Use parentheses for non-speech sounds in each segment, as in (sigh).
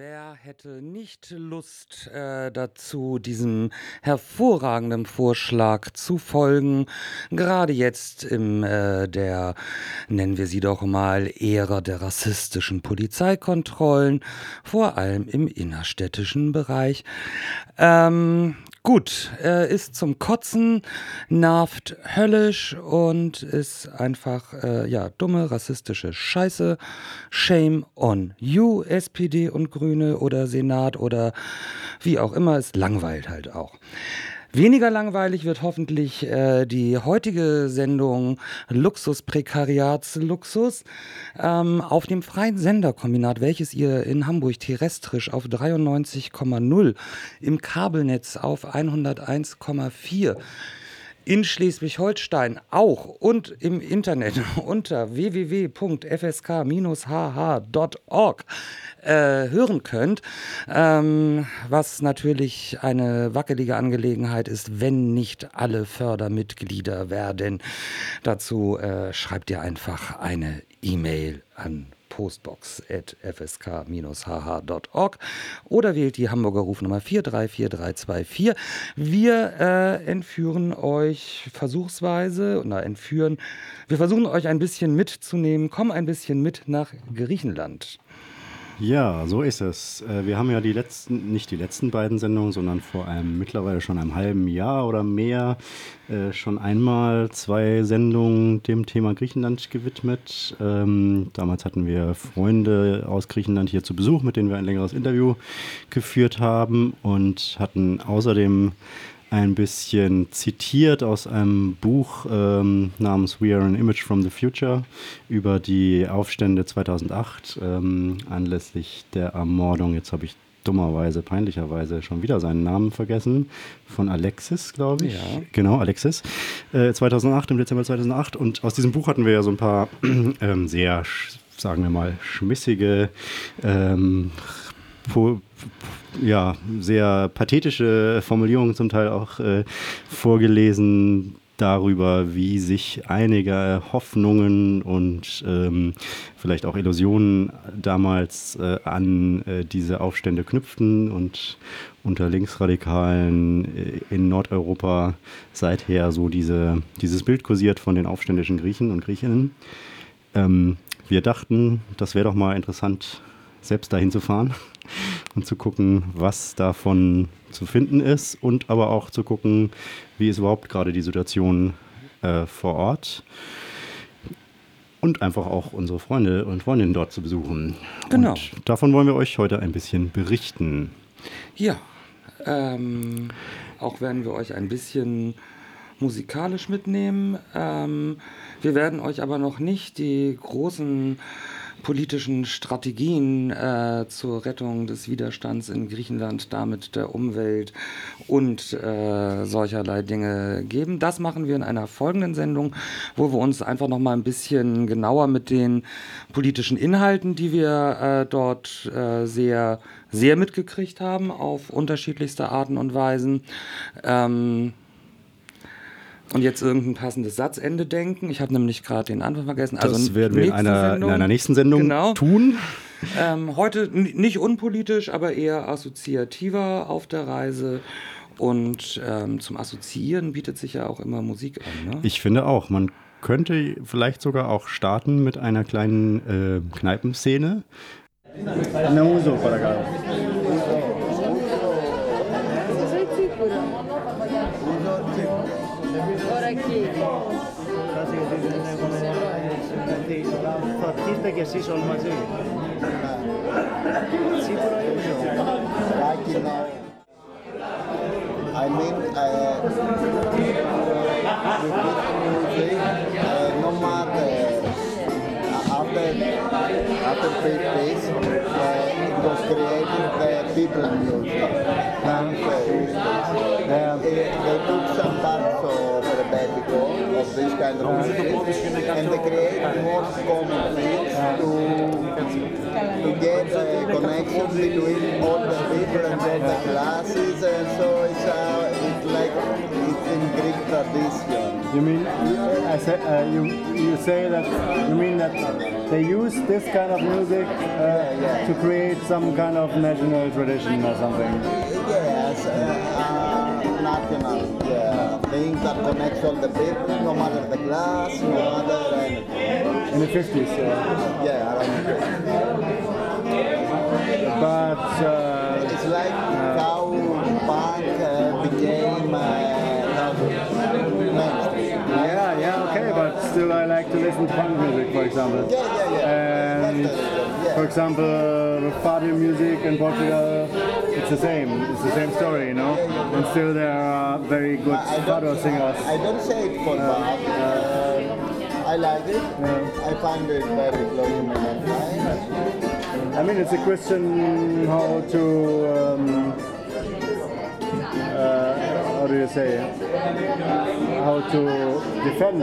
wer hätte nicht Lust äh, dazu, diesem hervorragenden Vorschlag zu folgen? Gerade jetzt im äh, der, nennen wir sie doch mal, Ära der rassistischen Polizeikontrollen, vor allem im innerstädtischen Bereich. Ähm, Gut, er ist zum Kotzen, nervt höllisch und ist einfach, äh, ja, dumme, rassistische Scheiße. Shame on you, SPD und Grüne oder Senat oder wie auch immer, es langweilt halt auch. Weniger langweilig wird hoffentlich äh, die heutige Sendung Luxus Prekariatsluxus ähm, auf dem freien Senderkombinat, welches ihr in Hamburg terrestrisch auf 93,0 im Kabelnetz auf 101,4 in Schleswig-Holstein auch und im Internet (laughs) unter www.fsk-hh.org äh, hören könnt, ähm, was natürlich eine wackelige Angelegenheit ist, wenn nicht alle Fördermitglieder werden. Dazu äh, schreibt ihr einfach eine E-Mail an postbox.fsk-hh.org oder wählt die Hamburger Rufnummer 434324. Wir äh, entführen euch versuchsweise, na entführen, wir versuchen euch ein bisschen mitzunehmen, kommen ein bisschen mit nach Griechenland. Ja, so ist es. Äh, wir haben ja die letzten, nicht die letzten beiden Sendungen, sondern vor einem mittlerweile schon einem halben Jahr oder mehr äh, schon einmal zwei Sendungen dem Thema Griechenland gewidmet. Ähm, damals hatten wir Freunde aus Griechenland hier zu Besuch, mit denen wir ein längeres Interview geführt haben und hatten außerdem ein bisschen zitiert aus einem Buch ähm, namens We Are an Image from the Future über die Aufstände 2008 ähm, anlässlich der Ermordung. Jetzt habe ich dummerweise, peinlicherweise schon wieder seinen Namen vergessen, von Alexis, glaube ich. Ja. Genau, Alexis. Äh, 2008, im Dezember 2008. Und aus diesem Buch hatten wir ja so ein paar (clears throat) ähm, sehr, sagen wir mal, schmissige ähm, ja, sehr pathetische Formulierungen zum Teil auch äh, vorgelesen darüber, wie sich einige Hoffnungen und ähm, vielleicht auch Illusionen damals äh, an äh, diese Aufstände knüpften und unter Linksradikalen äh, in Nordeuropa seither so diese, dieses Bild kursiert von den aufständischen Griechen und Griechinnen. Ähm, wir dachten, das wäre doch mal interessant, selbst dahin zu fahren und zu gucken, was davon zu finden ist und aber auch zu gucken, wie ist überhaupt gerade die Situation äh, vor Ort und einfach auch unsere Freunde und Freundinnen dort zu besuchen. Genau. Und davon wollen wir euch heute ein bisschen berichten. Ja, ähm, auch werden wir euch ein bisschen musikalisch mitnehmen. Ähm, wir werden euch aber noch nicht die großen politischen Strategien äh, zur Rettung des Widerstands in Griechenland, damit der Umwelt und äh, solcherlei Dinge geben. Das machen wir in einer folgenden Sendung, wo wir uns einfach noch mal ein bisschen genauer mit den politischen Inhalten, die wir äh, dort äh, sehr sehr mitgekriegt haben auf unterschiedlichste Arten und Weisen. Ähm, und jetzt irgendein passendes Satzende denken. Ich habe nämlich gerade den Anfang vergessen. Also das werden wir in einer, in einer, nächsten Sendung genau. tun. Ähm, heute nicht unpolitisch, aber eher assoziativer auf der Reise. Und ähm, zum Assoziieren bietet sich ja auch immer Musik an. Ne? Ich finde auch. Man könnte vielleicht sogar auch starten mit einer kleinen äh, Kneipenszene. No uso para είστε κι εσείς όλοι μαζί. Σίγουρα I mean, uh, uh, no matter uh, after after three days, uh, it was created the people music. And, uh, they, they took this kind of music and they create more common things to to get a connection between all the people and all the classes and so it's, uh, it's like it's in Greek tradition. You mean I say, uh, you you say that you mean that they use this kind of music uh, Yeah, yeah. to create some kind of national tradition or something? Yes, uh, uh, national, yeah. Things that connects all the people, no matter the class, no matter anything. In the 50s. Uh, Yeah, around but uh, It's like how punk uh, became uh, yeah, yeah, okay, but still I like to listen to punk music, for example. Yeah, yeah, yeah. And the yeah. for example, Fado music in Portugal, it's the same. It's the same story, you know. And still there are very good I Fado don't, singers. I don't say it for bad. Uh, I like it. I find it very close to my mind. I mean, it's a question how to, um, uh, how do you say, how to defend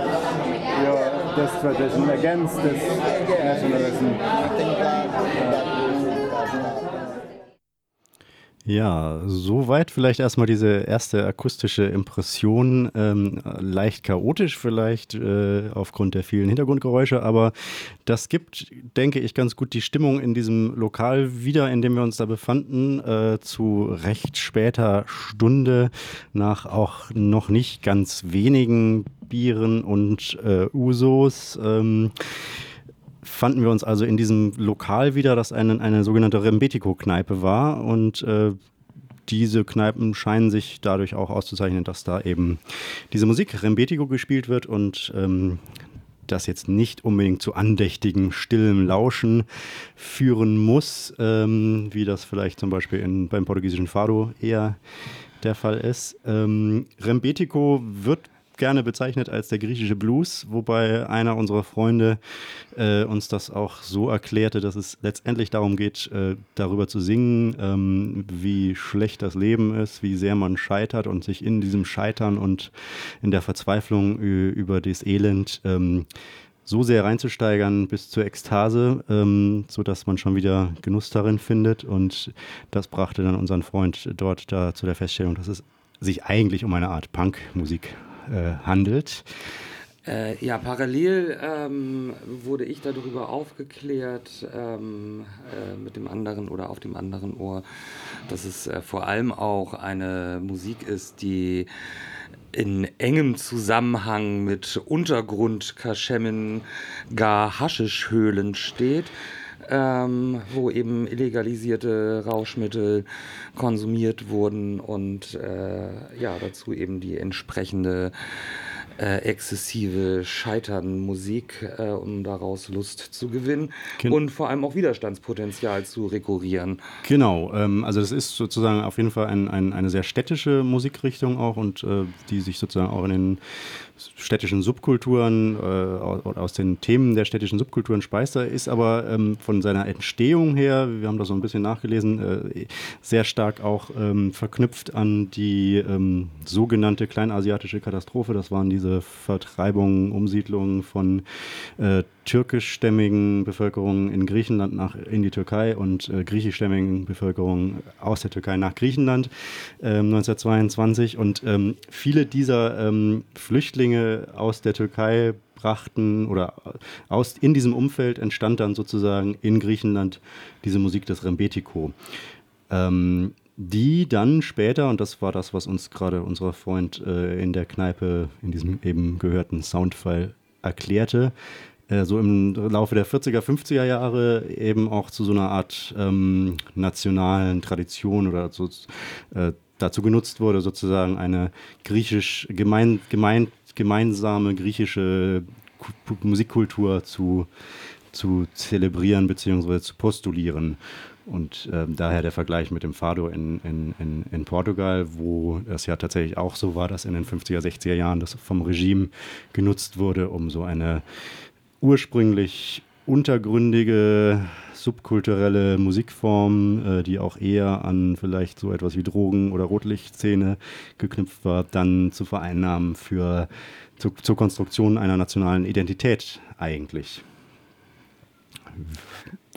your this tradition against this nationalism. I think that that we should have that. Ja, soweit vielleicht erstmal diese erste akustische Impression. Ähm, leicht chaotisch vielleicht äh, aufgrund der vielen Hintergrundgeräusche, aber das gibt, denke ich, ganz gut die Stimmung in diesem Lokal wieder, in dem wir uns da befanden, äh, zu recht später Stunde nach auch noch nicht ganz wenigen Bieren und äh, Usos. Ähm, fanden wir uns also in diesem Lokal wieder, das eine, eine sogenannte Rembetico-Kneipe war. Und äh, diese Kneipen scheinen sich dadurch auch auszuzeichnen, dass da eben diese Musik Rembetico gespielt wird und ähm, das jetzt nicht unbedingt zu andächtigem, stillem Lauschen führen muss, ähm, wie das vielleicht zum Beispiel in, beim portugiesischen Fado eher der Fall ist. Ähm, Rembetico wird gerne bezeichnet als der griechische Blues, wobei einer unserer Freunde äh, uns das auch so erklärte, dass es letztendlich darum geht, äh, darüber zu singen, ähm, wie schlecht das Leben ist, wie sehr man scheitert und sich in diesem Scheitern und in der Verzweiflung über das Elend ähm, so sehr reinzusteigern bis zur Ekstase, ähm, sodass man schon wieder Genuss darin findet. Und das brachte dann unseren Freund dort da zu der Feststellung, dass es sich eigentlich um eine Art Punkmusik handelt. Äh, ja, parallel ähm, wurde ich darüber aufgeklärt ähm, äh, mit dem anderen oder auf dem anderen Ohr, dass es äh, vor allem auch eine Musik ist, die in engem Zusammenhang mit Untergrundkaschemmen, gar Haschischhöhlen steht. Ähm, wo eben illegalisierte Rauschmittel konsumiert wurden und äh, ja, dazu eben die entsprechende äh, exzessive Scheitern-Musik, äh, um daraus Lust zu gewinnen Kin- und vor allem auch Widerstandspotenzial zu rekurrieren. Genau, ähm, also das ist sozusagen auf jeden Fall ein, ein, eine sehr städtische Musikrichtung auch und äh, die sich sozusagen auch in den städtischen Subkulturen, äh, aus, aus den Themen der städtischen Subkulturen speist. Er ist aber ähm, von seiner Entstehung her, wir haben das so ein bisschen nachgelesen, äh, sehr stark auch ähm, verknüpft an die ähm, sogenannte kleinasiatische Katastrophe. Das waren diese Vertreibungen, Umsiedlungen von äh, türkischstämmigen Bevölkerungen in Griechenland nach in die Türkei und äh, griechischstämmigen Bevölkerungen aus der Türkei nach Griechenland ähm, 1922 und ähm, viele dieser ähm, Flüchtlinge aus der Türkei brachten oder aus in diesem Umfeld entstand dann sozusagen in Griechenland diese Musik des Rembetiko. Ähm, die dann später, und das war das, was uns gerade unser Freund äh, in der Kneipe in diesem eben gehörten Soundfile erklärte, äh, so im Laufe der 40er, 50er Jahre eben auch zu so einer Art ähm, nationalen Tradition oder so, äh, dazu genutzt wurde, sozusagen eine griechisch gemein, gemein, gemeinsame griechische Ku- Musikkultur zu, zu zelebrieren bzw. zu postulieren. Und ähm, daher der Vergleich mit dem Fado in, in, in, in Portugal, wo es ja tatsächlich auch so war, dass in den 50er, 60er Jahren das vom Regime genutzt wurde, um so eine ursprünglich untergründige, subkulturelle Musikform, äh, die auch eher an vielleicht so etwas wie Drogen- oder Rotlichtszene geknüpft war, dann zu vereinnahmen für, zu, zur Konstruktion einer nationalen Identität eigentlich.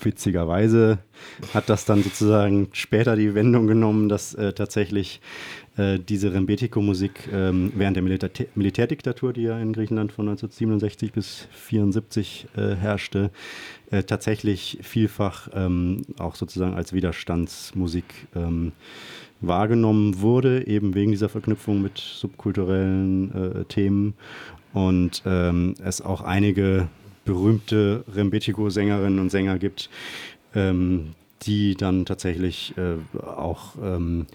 Witzigerweise hat das dann sozusagen später die Wendung genommen, dass äh, tatsächlich äh, diese Rembetiko-Musik ähm, während der Milita Militärdiktatur, die ja in Griechenland von 1967 bis 1974 äh, herrschte, äh, tatsächlich vielfach ähm, auch sozusagen als Widerstandsmusik ähm, wahrgenommen wurde, eben wegen dieser Verknüpfung mit subkulturellen äh, Themen. Und ähm, es auch einige berühmte Rembetiko-Sängerinnen und Sänger gibt, ähm, die dann tatsächlich äh, auch ähm,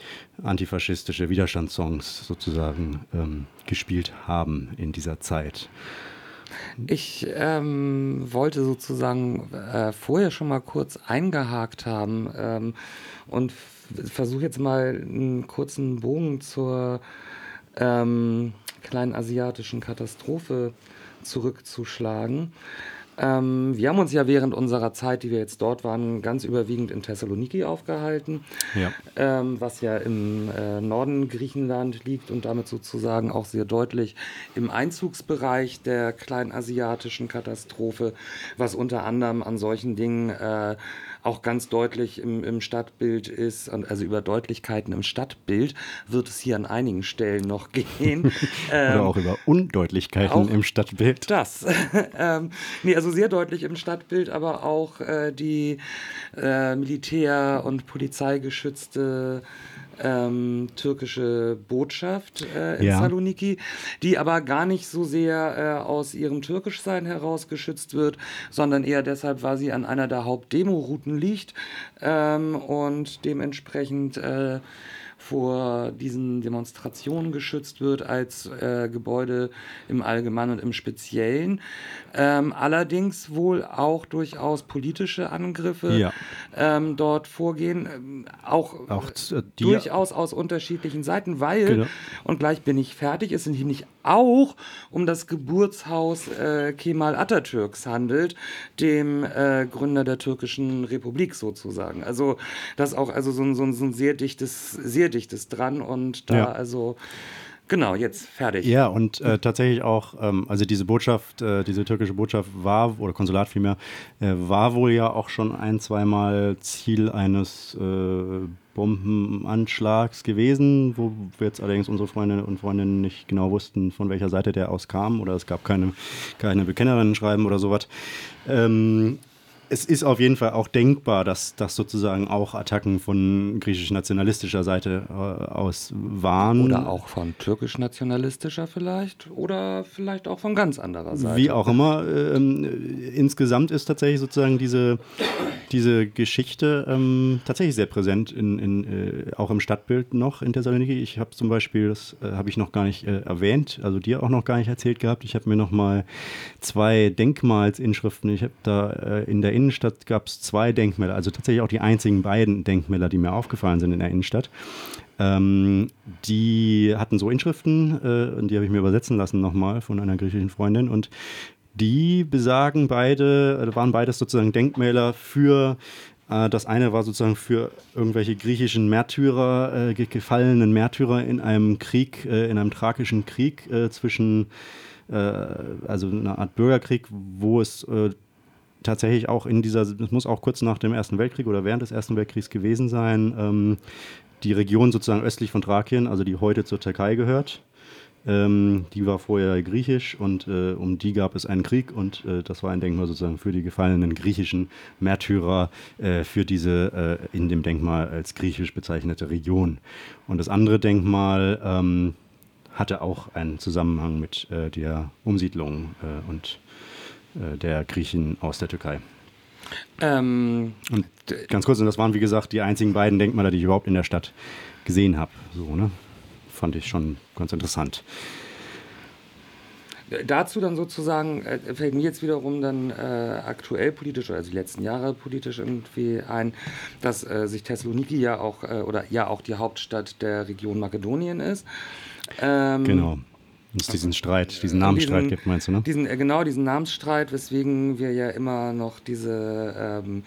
antifaschistische Widerstandssongs sozusagen ähm, gespielt haben in dieser Zeit. Ich ähm, wollte sozusagen äh, vorher schon mal kurz eingehakt haben ähm, und versuche jetzt mal einen kurzen Bogen zur ähm, kleinen asiatischen Katastrophe zurückzuschlagen. Ähm, wir haben uns ja während unserer Zeit, die wir jetzt dort waren, ganz überwiegend in Thessaloniki aufgehalten, ja. Ähm, was ja im äh, Norden Griechenland liegt und damit sozusagen auch sehr deutlich im Einzugsbereich der kleinasiatischen Katastrophe, was unter anderem an solchen Dingen äh, auch ganz deutlich im, im Stadtbild ist, also über Deutlichkeiten im Stadtbild wird es hier an einigen Stellen noch (laughs) gehen. Oder ähm, auch über Undeutlichkeiten auch im Stadtbild. Das. (laughs) ähm, nee, also sehr deutlich im Stadtbild, aber auch äh, die äh, Militär- und Polizeigeschützte ähm, türkische Botschaft äh, in ja. Saloniki, die aber gar nicht so sehr äh, aus ihrem Türkischsein heraus geschützt wird, sondern eher deshalb, weil sie an einer der Hauptdemorouten liegt ähm, und dementsprechend äh, vor diesen Demonstrationen geschützt wird als äh, Gebäude im Allgemeinen und im Speziellen. Ähm, allerdings wohl auch durchaus politische Angriffe ja. ähm, dort vorgehen, ähm, auch, auch äh, durchaus aus unterschiedlichen Seiten, weil, genau. und gleich bin ich fertig, es sind hier nicht auch um das Geburtshaus äh, Kemal Atatürks handelt, dem äh, Gründer der türkischen Republik sozusagen. Also das auch also so ein, so so ein sehr dichtes, sehr dichtes dran und da ja. also Genau, jetzt fertig. Ja, und äh, tatsächlich auch, ähm, also diese Botschaft, äh, diese türkische Botschaft war, oder Konsulat vielmehr, äh, war wohl ja auch schon ein, zweimal Ziel eines äh, Bombenanschlags gewesen, wo jetzt allerdings unsere Freundinnen und Freundinnen nicht genau wussten, von welcher Seite der aus kam, oder es gab keine, keine Bekennerinnen-Schreiben oder sowas. Ähm, es ist auf jeden Fall auch denkbar, dass das sozusagen auch Attacken von griechisch-nationalistischer Seite äh, aus waren. Oder auch von türkisch-nationalistischer vielleicht. Oder vielleicht auch von ganz anderer Seite. Wie auch immer. Ähm, insgesamt ist tatsächlich sozusagen diese, diese Geschichte ähm, tatsächlich sehr präsent, in, in, äh, auch im Stadtbild noch in Thessaloniki. Ich habe zum Beispiel, das äh, habe ich noch gar nicht äh, erwähnt, also dir auch noch gar nicht erzählt gehabt. Ich habe mir noch mal zwei Denkmalsinschriften, ich habe da äh, in der Innenstadt gab es zwei Denkmäler, also tatsächlich auch die einzigen beiden Denkmäler, die mir aufgefallen sind in der Innenstadt. Ähm, die hatten so Inschriften, äh, und die habe ich mir übersetzen lassen nochmal von einer griechischen Freundin. Und die besagen beide, äh, waren beides sozusagen Denkmäler für äh, das eine war sozusagen für irgendwelche griechischen Märtyrer, äh, gefallenen Märtyrer in einem Krieg, äh, in einem thrakischen Krieg äh, zwischen, äh, also eine Art Bürgerkrieg, wo es tatsächlich auch in dieser, es muss auch kurz nach dem Ersten Weltkrieg oder während des Ersten Weltkriegs gewesen sein, ähm, die Region sozusagen östlich von Thrakien, also die heute zur Türkei gehört. Ähm, die war vorher griechisch und äh, um die gab es einen Krieg und äh, das war ein Denkmal sozusagen für die gefallenen griechischen Märtyrer äh, für diese äh, in dem Denkmal als griechisch bezeichnete Region. Und das andere Denkmal ähm, hatte auch einen Zusammenhang mit äh, der Umsiedlung äh, und der Griechen aus der Türkei. Ähm, und ganz kurz, und das waren wie gesagt die einzigen beiden Denkmäler, die ich überhaupt in der Stadt gesehen habe. So, ne? Fand ich schon ganz interessant. Dazu dann sozusagen äh, fällt mir jetzt wiederum dann äh, aktuell politisch, also die letzten Jahre politisch irgendwie ein, dass äh, sich Thessaloniki ja auch äh, oder ja auch die Hauptstadt der Region Makedonien ist. Ähm, genau. Es diesen Streit, diesen Namensstreit diesen, gibt, meinst du, ne? Diesen, äh, genau, diesen Namensstreit, weswegen wir ja immer noch diese, ähm,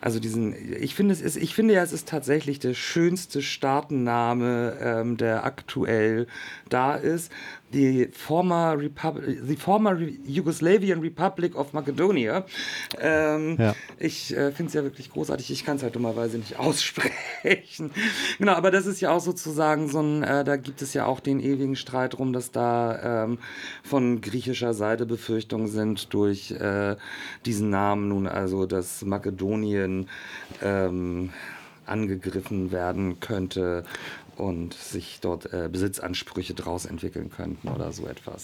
also diesen, ich finde, es ist, ich finde ja, es ist tatsächlich der schönste Staatenname, ähm, der aktuell da ist, die former, Republic, the former Yugoslavian Republic of Macedonia. Ähm, ja. Ich äh, finde es ja wirklich großartig. Ich kann es halt dummerweise nicht (laughs) aussprechen. genau, aber das ist ja auch sozusagen so ein, äh, da gibt es ja auch den ewigen Streit drum, dass da ähm, von griechischer Seite Befürchtungen sind durch äh, diesen Namen nun, also dass Makedonien ähm, angegriffen werden könnte und sich dort äh, Besitzansprüche draus entwickeln könnten oder so etwas.